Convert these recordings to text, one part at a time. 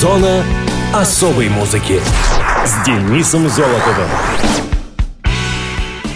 Зона особой музыки с Денисом Золотовым.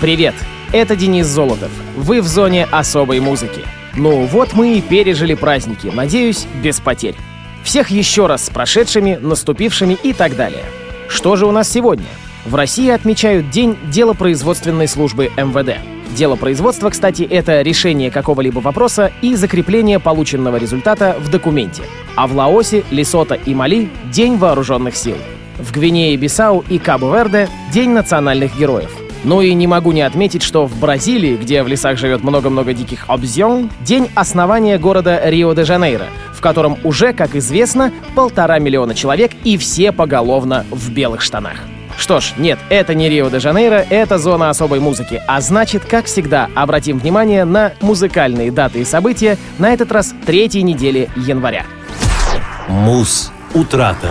Привет, это Денис Золотов. Вы в зоне особой музыки. Ну вот мы и пережили праздники, надеюсь, без потерь. Всех еще раз с прошедшими, наступившими и так далее. Что же у нас сегодня? В России отмечают День делопроизводственной службы МВД. Дело производства, кстати, это решение какого-либо вопроса и закрепление полученного результата в документе. А в Лаосе, Лесото и Мали — День вооруженных сил. В Гвинее, Бисау и Кабо-Верде — День национальных героев. Ну и не могу не отметить, что в Бразилии, где в лесах живет много-много диких обзьон, день основания города Рио-де-Жанейро, в котором уже, как известно, полтора миллиона человек и все поголовно в белых штанах. Что ж, нет, это не Рио-де-Жанейро, это зона особой музыки. А значит, как всегда, обратим внимание на музыкальные даты и события, на этот раз третьей недели января. Муз. Утрата.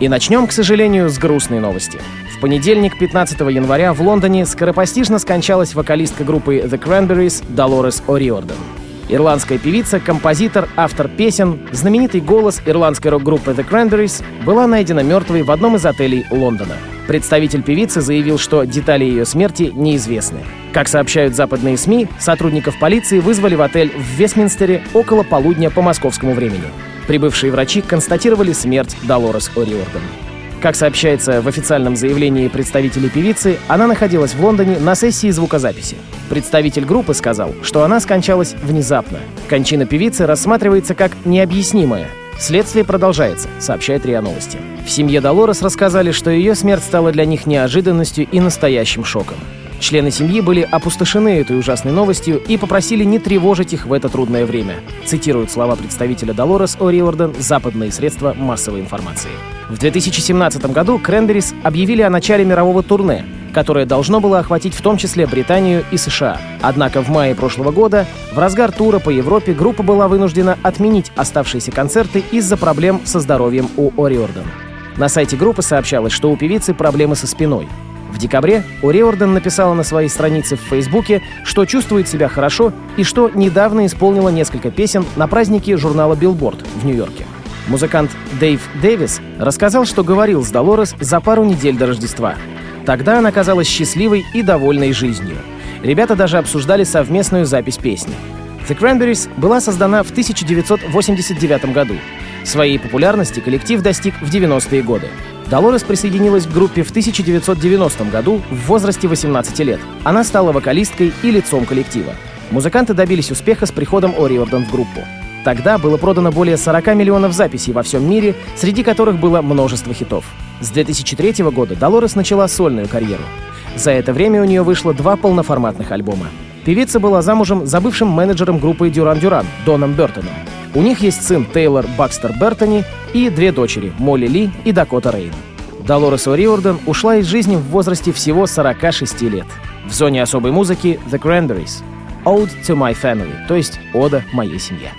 И начнем, к сожалению, с грустной новости. В понедельник, 15 января, в Лондоне скоропостижно скончалась вокалистка группы The Cranberries Долорес О'Риордан. Ирландская певица, композитор, автор песен, знаменитый голос ирландской рок-группы The Cranberries была найдена мертвой в одном из отелей Лондона. Представитель певицы заявил, что детали ее смерти неизвестны. Как сообщают западные СМИ, сотрудников полиции вызвали в отель в Вестминстере около полудня по московскому времени. Прибывшие врачи констатировали смерть Долорес О'Риордан. Как сообщается в официальном заявлении представителей певицы, она находилась в Лондоне на сессии звукозаписи. Представитель группы сказал, что она скончалась внезапно. Кончина певицы рассматривается как необъяснимая. Следствие продолжается, сообщает РИА Новости. В семье Долорес рассказали, что ее смерть стала для них неожиданностью и настоящим шоком. Члены семьи были опустошены этой ужасной новостью и попросили не тревожить их в это трудное время. Цитируют слова представителя Долорес О'Риордан «Западные средства массовой информации». В 2017 году Кренберис объявили о начале мирового турне, которое должно было охватить в том числе Британию и США. Однако в мае прошлого года, в разгар тура по Европе, группа была вынуждена отменить оставшиеся концерты из-за проблем со здоровьем у О'Риордан. На сайте группы сообщалось, что у певицы проблемы со спиной. В декабре О'Риордан написала на своей странице в Фейсбуке, что чувствует себя хорошо и что недавно исполнила несколько песен на празднике журнала Billboard в Нью-Йорке. Музыкант Дэйв Дэвис рассказал, что говорил с Долорес за пару недель до Рождества. Тогда она казалась счастливой и довольной жизнью. Ребята даже обсуждали совместную запись песни. The Cranberries была создана в 1989 году. Своей популярности коллектив достиг в 90-е годы. Долорес присоединилась к группе в 1990 году в возрасте 18 лет. Она стала вокалисткой и лицом коллектива. Музыканты добились успеха с приходом О'Риордан в группу. Тогда было продано более 40 миллионов записей во всем мире, среди которых было множество хитов. С 2003 года Долорес начала сольную карьеру. За это время у нее вышло два полноформатных альбома. Певица была замужем за бывшим менеджером группы Дюран Дюран Доном Бертоном. У них есть сын Тейлор Бакстер Бертони и две дочери Молли Ли и Дакота Рейн. Долорес О'Риордан ушла из жизни в возрасте всего 46 лет. В зоне особой музыки The Cranberries — Ode to My Family, то есть «Ода моей семье».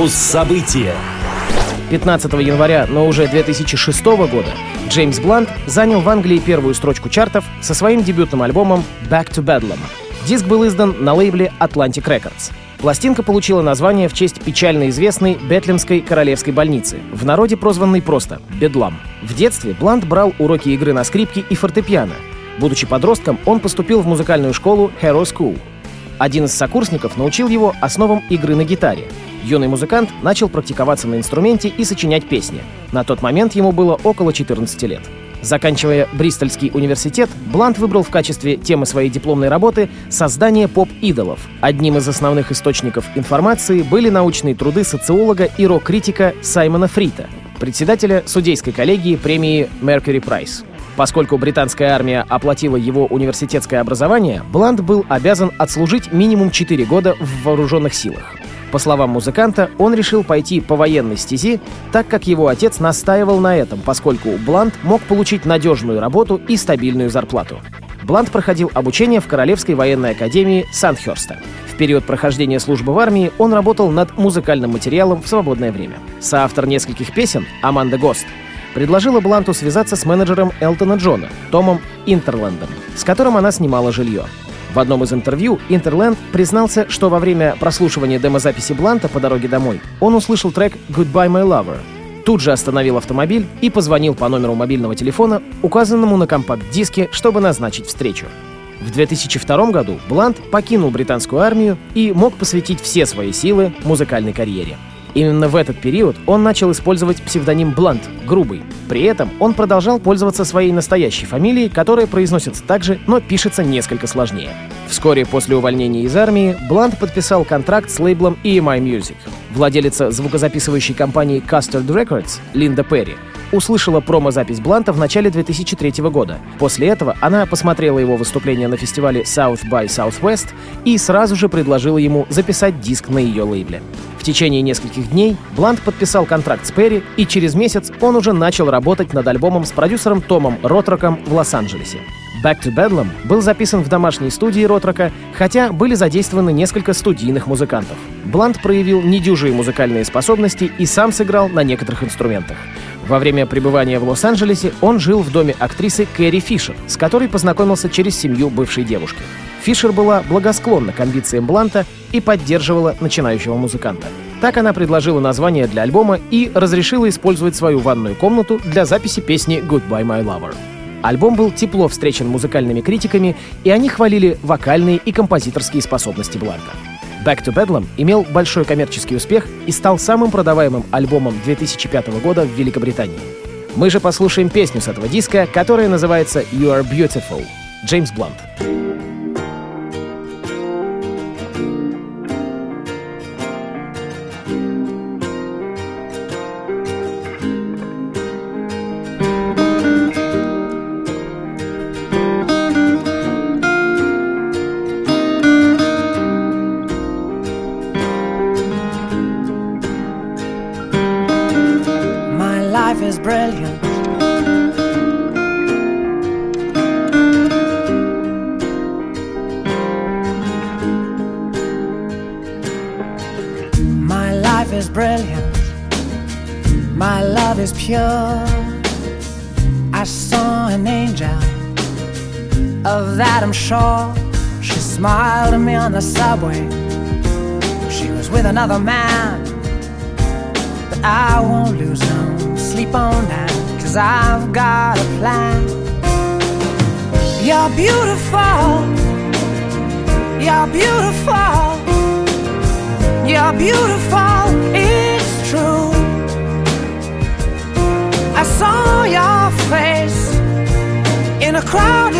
Муз-события. 15 января, но уже 2006 года Джеймс Блант занял в Англии первую строчку чартов со своим дебютным альбомом «Back to Bedlam». Диск был издан на лейбле Atlantic Records. Пластинка получила название в честь печально известной Бетлемской королевской больницы, в народе прозванной просто «Бедлам». В детстве Блант брал уроки игры на скрипке и фортепиано. Будучи подростком, он поступил в музыкальную школу Hero School. Один из сокурсников научил его основам игры на гитаре. Юный музыкант начал практиковаться на инструменте и сочинять песни. На тот момент ему было около 14 лет. Заканчивая Бристольский университет, Блант выбрал в качестве темы своей дипломной работы создание поп-идолов. Одним из основных источников информации были научные труды социолога и рок-критика Саймона Фрита, председателя судейской коллегии премии Mercury Prize. Поскольку британская армия оплатила его университетское образование, Блант был обязан отслужить минимум 4 года в вооруженных силах. По словам музыканта, он решил пойти по военной стези, так как его отец настаивал на этом, поскольку Блант мог получить надежную работу и стабильную зарплату. Блант проходил обучение в Королевской военной академии Сандхерста. В период прохождения службы в армии он работал над музыкальным материалом в свободное время. Соавтор нескольких песен, Аманда Гост, предложила Бланту связаться с менеджером Элтона Джона, Томом Интерлендом, с которым она снимала жилье. В одном из интервью Интерленд признался, что во время прослушивания демозаписи Бланта по дороге домой он услышал трек «Goodbye, my lover». Тут же остановил автомобиль и позвонил по номеру мобильного телефона, указанному на компакт-диске, чтобы назначить встречу. В 2002 году Блант покинул британскую армию и мог посвятить все свои силы музыкальной карьере. Именно в этот период он начал использовать псевдоним Блант — Грубый. При этом он продолжал пользоваться своей настоящей фамилией, которая произносится так же, но пишется несколько сложнее. Вскоре после увольнения из армии Блант подписал контракт с лейблом EMI Music. Владелица звукозаписывающей компании Custard Records Линда Перри услышала промо-запись Бланта в начале 2003 года. После этого она посмотрела его выступление на фестивале South by Southwest и сразу же предложила ему записать диск на ее лейбле. В течение нескольких дней Блант подписал контракт с Перри, и через месяц он уже начал работать над альбомом с продюсером Томом Ротроком в Лос-Анджелесе. Back to Bedlam был записан в домашней студии Ротрока, хотя были задействованы несколько студийных музыкантов. Блант проявил недюжие музыкальные способности и сам сыграл на некоторых инструментах. Во время пребывания в Лос-Анджелесе он жил в доме актрисы Кэрри Фишер, с которой познакомился через семью бывшей девушки. Фишер была благосклонна к амбициям Бланта и поддерживала начинающего музыканта. Так она предложила название для альбома и разрешила использовать свою ванную комнату для записи песни «Goodbye, My Lover». Альбом был тепло встречен музыкальными критиками, и они хвалили вокальные и композиторские способности Бланта. Back to Bedlam имел большой коммерческий успех и стал самым продаваемым альбомом 2005 года в Великобритании. Мы же послушаем песню с этого диска, которая называется «You Are Beautiful» Джеймс Блант. brilliant. On the subway. She was with another man, but I won't lose no sleep on that, cause I've got a plan. You're beautiful, you're beautiful, you're beautiful. It's true. I saw your face in a crowded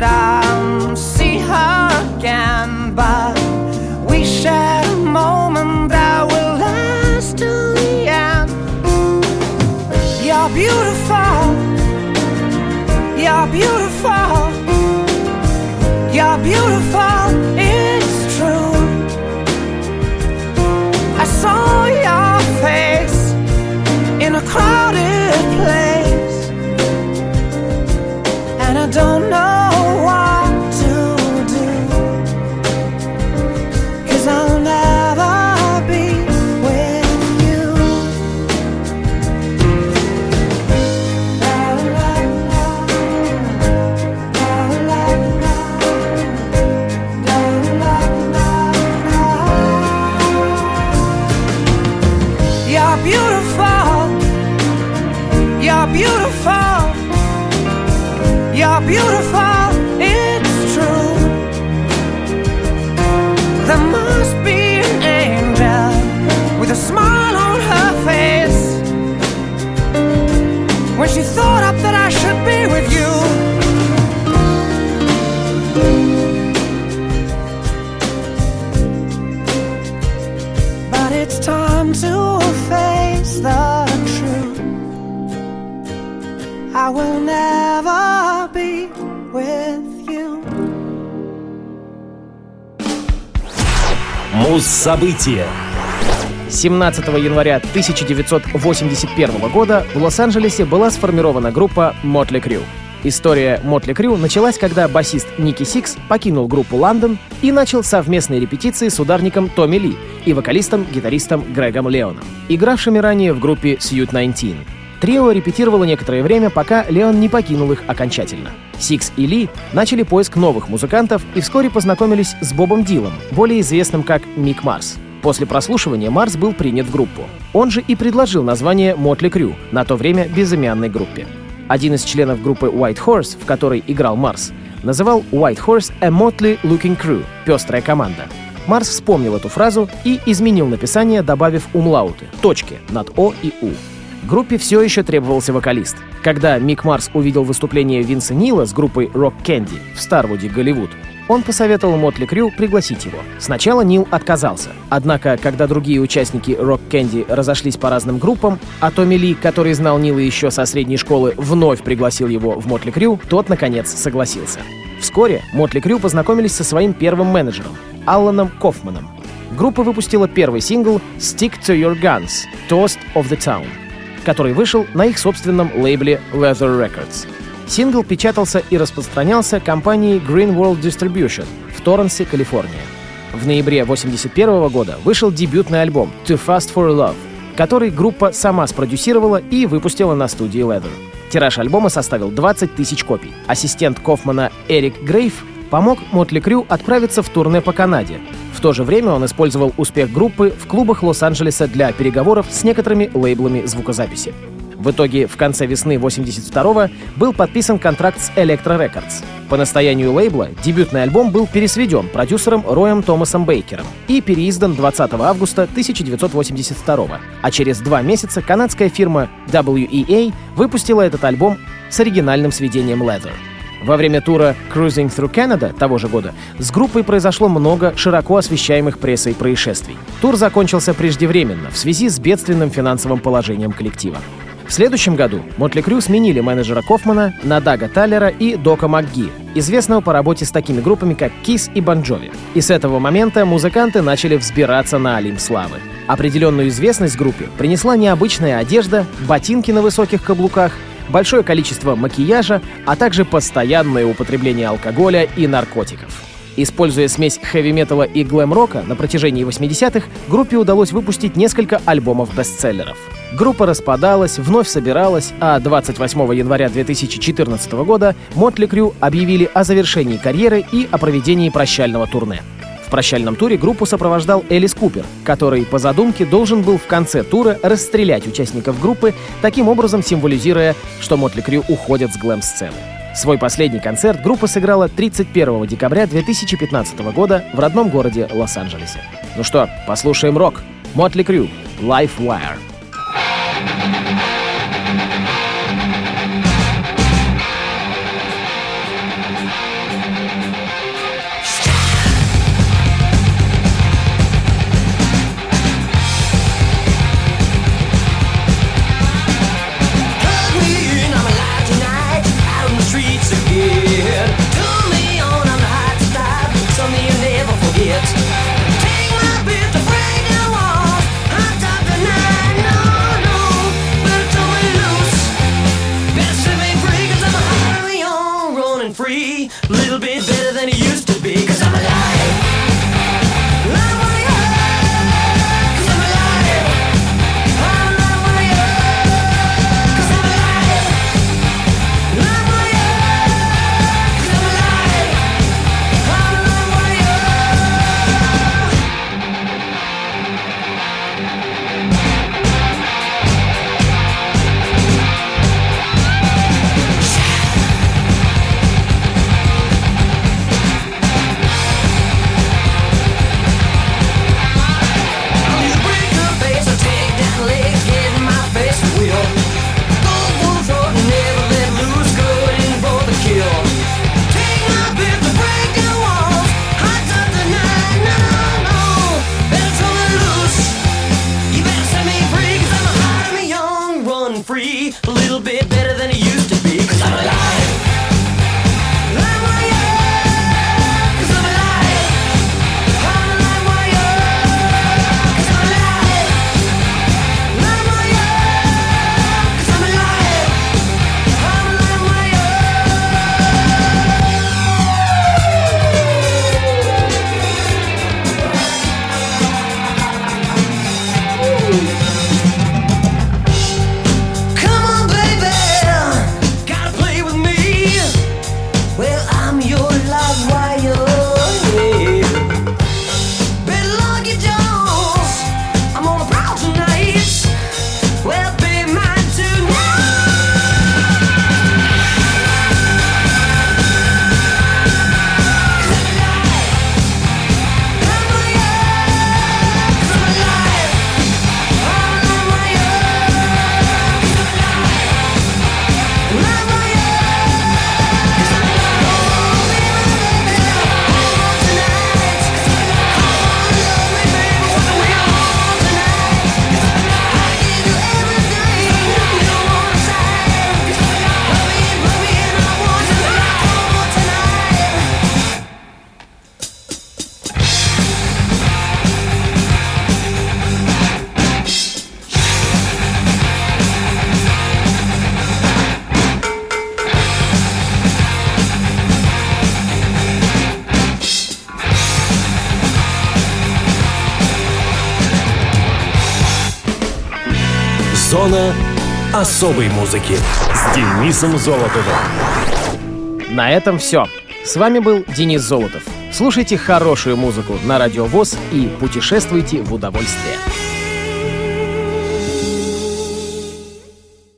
that I Муз-события. 17 января 1981 года в Лос-Анджелесе была сформирована группа Motley Crue. История Motley Crue началась, когда басист Ники Сикс покинул группу Лондон и начал совместные репетиции с ударником Томми Ли и вокалистом-гитаристом Грегом Леоном, игравшими ранее в группе Suite 19. Трио репетировало некоторое время, пока Леон не покинул их окончательно. Сикс и Ли начали поиск новых музыкантов и вскоре познакомились с Бобом Дилом, более известным как Мик Марс. После прослушивания Марс был принят в группу. Он же и предложил название Мотли Крю, на то время безымянной группе. Один из членов группы White Horse, в которой играл Марс, называл White Horse a motley looking crew — пестрая команда. Марс вспомнил эту фразу и изменил написание, добавив умлауты — точки над О и У. Группе все еще требовался вокалист. Когда Мик Марс увидел выступление Винса Нила с группой Rock Candy в Старвуде, Голливуд, он посоветовал Мотли Крю пригласить его. Сначала Нил отказался. Однако, когда другие участники Rock Candy разошлись по разным группам, а Томми Ли, который знал Нила еще со средней школы, вновь пригласил его в Мотли Крю, тот, наконец, согласился. Вскоре Мотли Крю познакомились со своим первым менеджером — Алланом Кофманом. Группа выпустила первый сингл «Stick to Your Guns» — «Toast of the Town», который вышел на их собственном лейбле Leather Records. Сингл печатался и распространялся компанией Green World Distribution в Торренсе, Калифорния. В ноябре 1981 года вышел дебютный альбом «Too Fast for Love», который группа сама спродюсировала и выпустила на студии Leather. Тираж альбома составил 20 тысяч копий. Ассистент Кофмана Эрик Грейв помог Мотли Крю отправиться в турне по Канаде. В то же время он использовал успех группы в клубах Лос-Анджелеса для переговоров с некоторыми лейблами звукозаписи. В итоге в конце весны 82-го был подписан контракт с Electro Records. По настоянию лейбла дебютный альбом был пересведен продюсером Роем Томасом Бейкером и переиздан 20 августа 1982 а через два месяца канадская фирма WEA выпустила этот альбом с оригинальным сведением Leather. Во время тура Cruising Through Canada того же года с группой произошло много широко освещаемых прессой происшествий. Тур закончился преждевременно в связи с бедственным финансовым положением коллектива. В следующем году Мотли Крю сменили менеджера Кофмана на Дага Таллера и Дока МакГи, известного по работе с такими группами, как Kiss и Jovi. И с этого момента музыканты начали взбираться на Олимп славы. Определенную известность группе принесла необычная одежда, ботинки на высоких каблуках, большое количество макияжа, а также постоянное употребление алкоголя и наркотиков. Используя смесь хэви-металла и глэм-рока на протяжении 80-х, группе удалось выпустить несколько альбомов-бестселлеров. Группа распадалась, вновь собиралась, а 28 января 2014 года Мотли Крю объявили о завершении карьеры и о проведении прощального турне. В прощальном туре группу сопровождал Элис Купер, который, по задумке, должен был в конце тура расстрелять участников группы, таким образом символизируя, что Мотли Крю уходят с глэм-сцены. Свой последний концерт группа сыграла 31 декабря 2015 года в родном городе Лос-Анджелесе. Ну что, послушаем рок. Мотли Крю, Life Wire. free, a little bit better than it used to be. Cause I'm alive. особой музыки с Денисом Золотовым. На этом все. С вами был Денис Золотов. Слушайте хорошую музыку на радиовоз и путешествуйте в удовольствие.